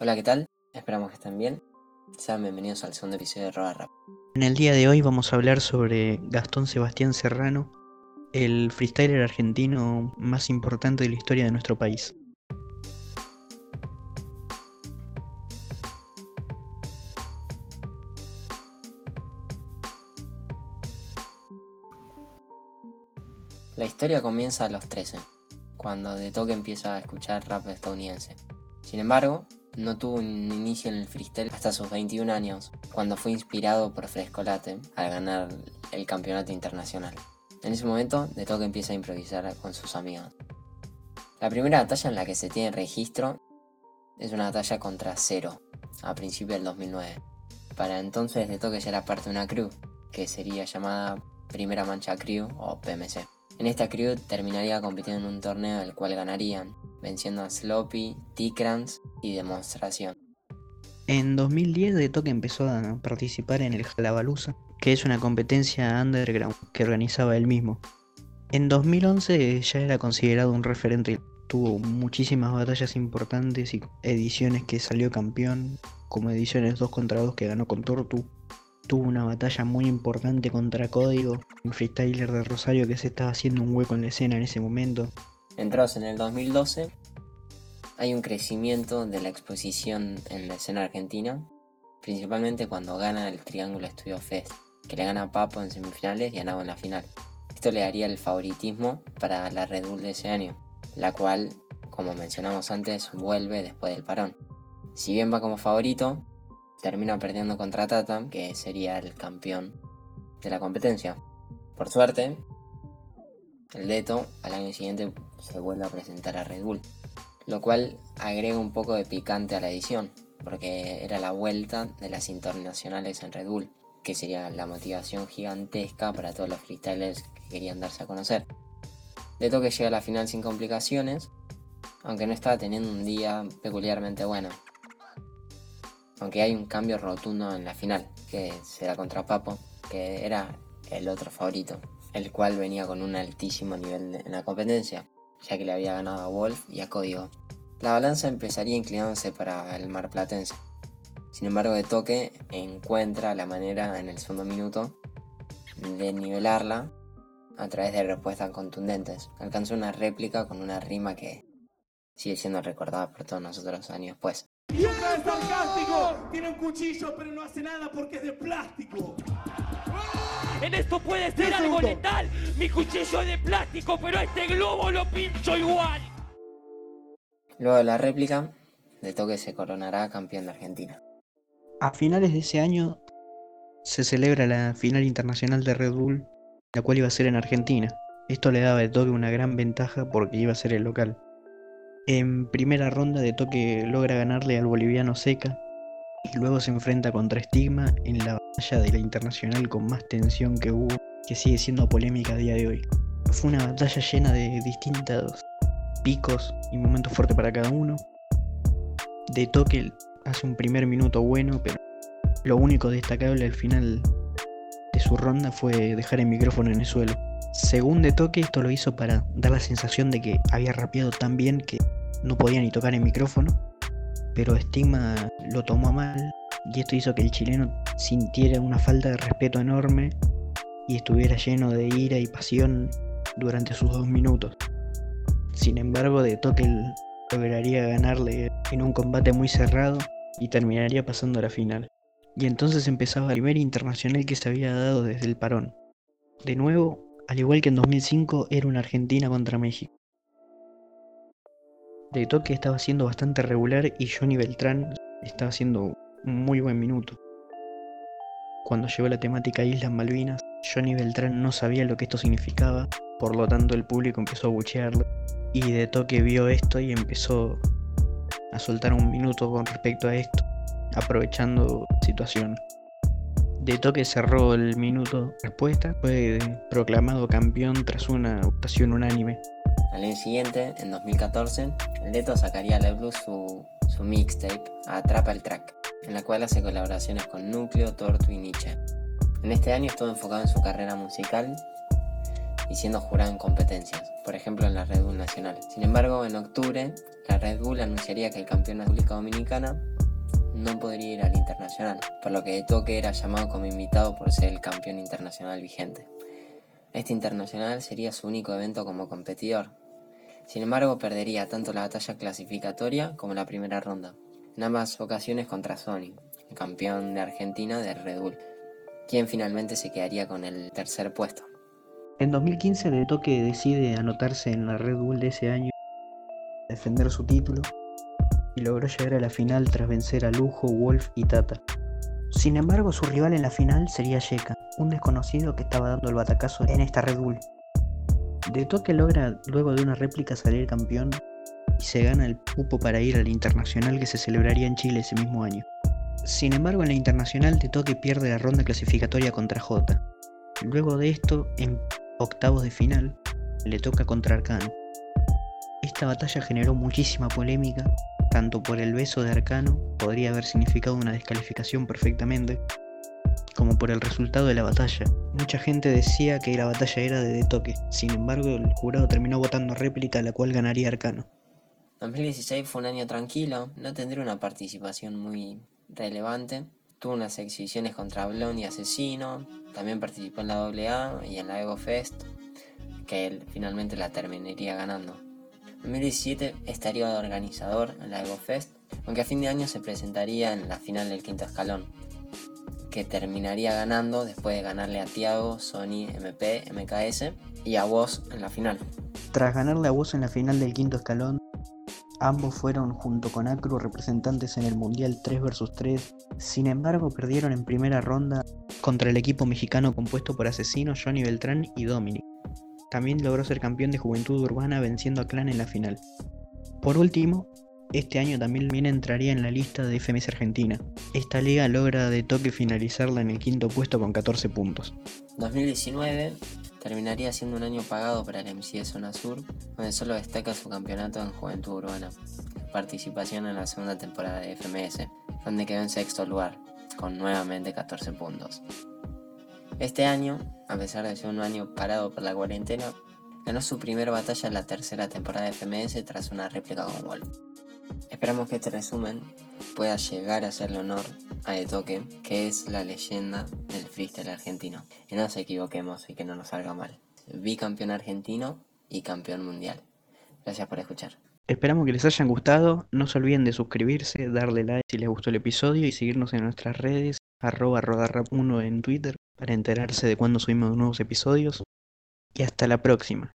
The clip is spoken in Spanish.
Hola, ¿qué tal? Esperamos que estén bien. Sean bienvenidos al segundo episodio de Roba Rap. En el día de hoy vamos a hablar sobre Gastón Sebastián Serrano, el freestyler argentino más importante de la historia de nuestro país. La historia comienza a los 13, cuando de toque empieza a escuchar rap estadounidense. Sin embargo, no tuvo un inicio en el freestyle hasta sus 21 años, cuando fue inspirado por Frescolate al ganar el campeonato internacional. En ese momento, de toque empieza a improvisar con sus amigos. La primera batalla en la que se tiene registro es una batalla contra Cero, a principios del 2009. Para entonces, de toque ya era parte de una crew, que sería llamada Primera Mancha Crew o PMC. En esta crew terminaría compitiendo en un torneo del cual ganarían, venciendo a Sloppy, T-Crans y Demostración. En 2010 De Toque empezó a participar en el Jalabalusa, que es una competencia underground que organizaba él mismo. En 2011 ya era considerado un referente, tuvo muchísimas batallas importantes y ediciones que salió campeón, como ediciones 2 contra 2 que ganó con Tortu, tuvo una batalla muy importante contra Código, un freestyler de Rosario que se estaba haciendo un hueco en la escena en ese momento. Entrados en el 2012, hay un crecimiento de la exposición en la escena argentina, principalmente cuando gana el Triángulo Estudio Fest, que le gana a Papo en semifinales y a Nago en la final. Esto le daría el favoritismo para la Red Bull de ese año, la cual, como mencionamos antes, vuelve después del parón. Si bien va como favorito, termina perdiendo contra Tata, que sería el campeón de la competencia. Por suerte, el Deto al año siguiente se vuelve a presentar a Red Bull, lo cual agrega un poco de picante a la edición, porque era la vuelta de las internacionales en Red Bull, que sería la motivación gigantesca para todos los freestylers que querían darse a conocer. Deto que llega a la final sin complicaciones, aunque no estaba teniendo un día peculiarmente bueno, aunque hay un cambio rotundo en la final, que será contra Papo, que era el otro favorito, el cual venía con un altísimo nivel en la competencia, ya que le había ganado a Wolf y a Código. La balanza empezaría inclinándose para el marplatense. Sin embargo, de toque encuentra la manera en el segundo minuto de nivelarla a través de respuestas contundentes. Alcanzó una réplica con una rima que sigue siendo recordada por todos nosotros años después. Y vez sarcástico. Tiene un cuchillo, pero no hace nada porque es de plástico. En esto puede ser algo letal. Mi cuchillo es de plástico, pero este globo lo pincho igual. Luego de la réplica, de toque se coronará campeón de Argentina. A finales de ese año se celebra la final internacional de Red Bull, la cual iba a ser en Argentina. Esto le daba de toque una gran ventaja porque iba a ser el local. En primera ronda de toque logra ganarle al boliviano Seca y luego se enfrenta contra Stigma en la batalla de la internacional con más tensión que hubo, que sigue siendo polémica a día de hoy. Fue una batalla llena de distintos picos y momentos fuertes para cada uno. De toque hace un primer minuto bueno, pero lo único destacable al final de su ronda fue dejar el micrófono en el suelo. Según de toque, esto lo hizo para dar la sensación de que había rapeado tan bien que no podía ni tocar el micrófono, pero Stigma lo tomó mal y esto hizo que el chileno sintiera una falta de respeto enorme y estuviera lleno de ira y pasión durante sus dos minutos. Sin embargo, de toque lograría ganarle en un combate muy cerrado y terminaría pasando a la final. Y entonces empezaba el primer internacional que se había dado desde el parón. De nuevo, al igual que en 2005, era una Argentina contra México. De toque estaba siendo bastante regular y Johnny Beltrán estaba haciendo un muy buen minuto. Cuando llegó la temática Islas Malvinas, Johnny Beltrán no sabía lo que esto significaba, por lo tanto el público empezó a buchearlo. Y de toque vio esto y empezó a soltar un minuto con respecto a esto, aprovechando la situación. De toque cerró el minuto respuesta, fue proclamado campeón tras una votación unánime. Al año siguiente, en 2014, el Leto sacaría a la Blue su, su mixtape Atrapa el Track, en la cual hace colaboraciones con Núcleo, Tortu y Nietzsche. En este año estuvo enfocado en su carrera musical y siendo jurado en competencias. por ejemplo en la Red Bull Nacional. Sin embargo, en octubre, la Red Bull anunciaría que el campeón de República Dominicana no podría ir al internacional, por lo que Toque era llamado como invitado por ser el campeón internacional vigente. Este internacional sería su único evento como competidor. Sin embargo, perdería tanto la batalla clasificatoria como la primera ronda, en ambas ocasiones contra Sony, el campeón de Argentina de Red Bull, quien finalmente se quedaría con el tercer puesto. En 2015 De Toque decide anotarse en la Red Bull de ese año, defender su título y logró llegar a la final tras vencer a Lujo, Wolf y Tata. Sin embargo, su rival en la final sería Yeka, un desconocido que estaba dando el batacazo en esta Red Bull. De toque logra luego de una réplica salir campeón y se gana el cupo para ir al internacional que se celebraría en Chile ese mismo año. Sin embargo, en la internacional de toque pierde la ronda clasificatoria contra J. Luego de esto, en octavos de final, le toca contra Arcano. Esta batalla generó muchísima polémica tanto por el beso de Arcano, podría haber significado una descalificación perfectamente, como por el resultado de la batalla. Mucha gente decía que la batalla era de, de toque, sin embargo el jurado terminó votando réplica, la cual ganaría Arcano. 2016 fue un año tranquilo, no tendría una participación muy relevante. Tuvo unas exhibiciones contra Blond y Asesino, también participó en la AA y en la Ego Fest, que él finalmente la terminaría ganando. 2017 estaría de organizador en la Ego Fest, aunque a fin de año se presentaría en la final del quinto escalón, que terminaría ganando después de ganarle a Tiago, Sony, MP, MKS y a Woz en la final. Tras ganarle a Woz en la final del quinto escalón, ambos fueron junto con Acru representantes en el Mundial 3 vs 3, sin embargo perdieron en primera ronda contra el equipo mexicano compuesto por Asesino, Johnny Beltrán y Dominic. También logró ser campeón de Juventud Urbana venciendo a Clan en la final. Por último, este año también entraría en la lista de FMS Argentina. Esta liga logra de toque finalizarla en el quinto puesto con 14 puntos. 2019 terminaría siendo un año pagado para el MC de Zona Sur, donde solo destaca su campeonato en Juventud Urbana, participación en la segunda temporada de FMS, donde quedó en sexto lugar, con nuevamente 14 puntos. Este año, a pesar de ser un año parado por la cuarentena, ganó su primera batalla en la tercera temporada de FMS tras una réplica con Wolf. Esperamos que este resumen pueda llegar a hacerle honor a De Toque, que es la leyenda del freestyle argentino. Y no nos equivoquemos y que no nos salga mal. Bicampeón argentino y campeón mundial. Gracias por escuchar. Esperamos que les hayan gustado. No se olviden de suscribirse, darle like si les gustó el episodio y seguirnos en nuestras redes, arroba rodarrap1 en Twitter para enterarse de cuando subimos nuevos episodios. Y hasta la próxima.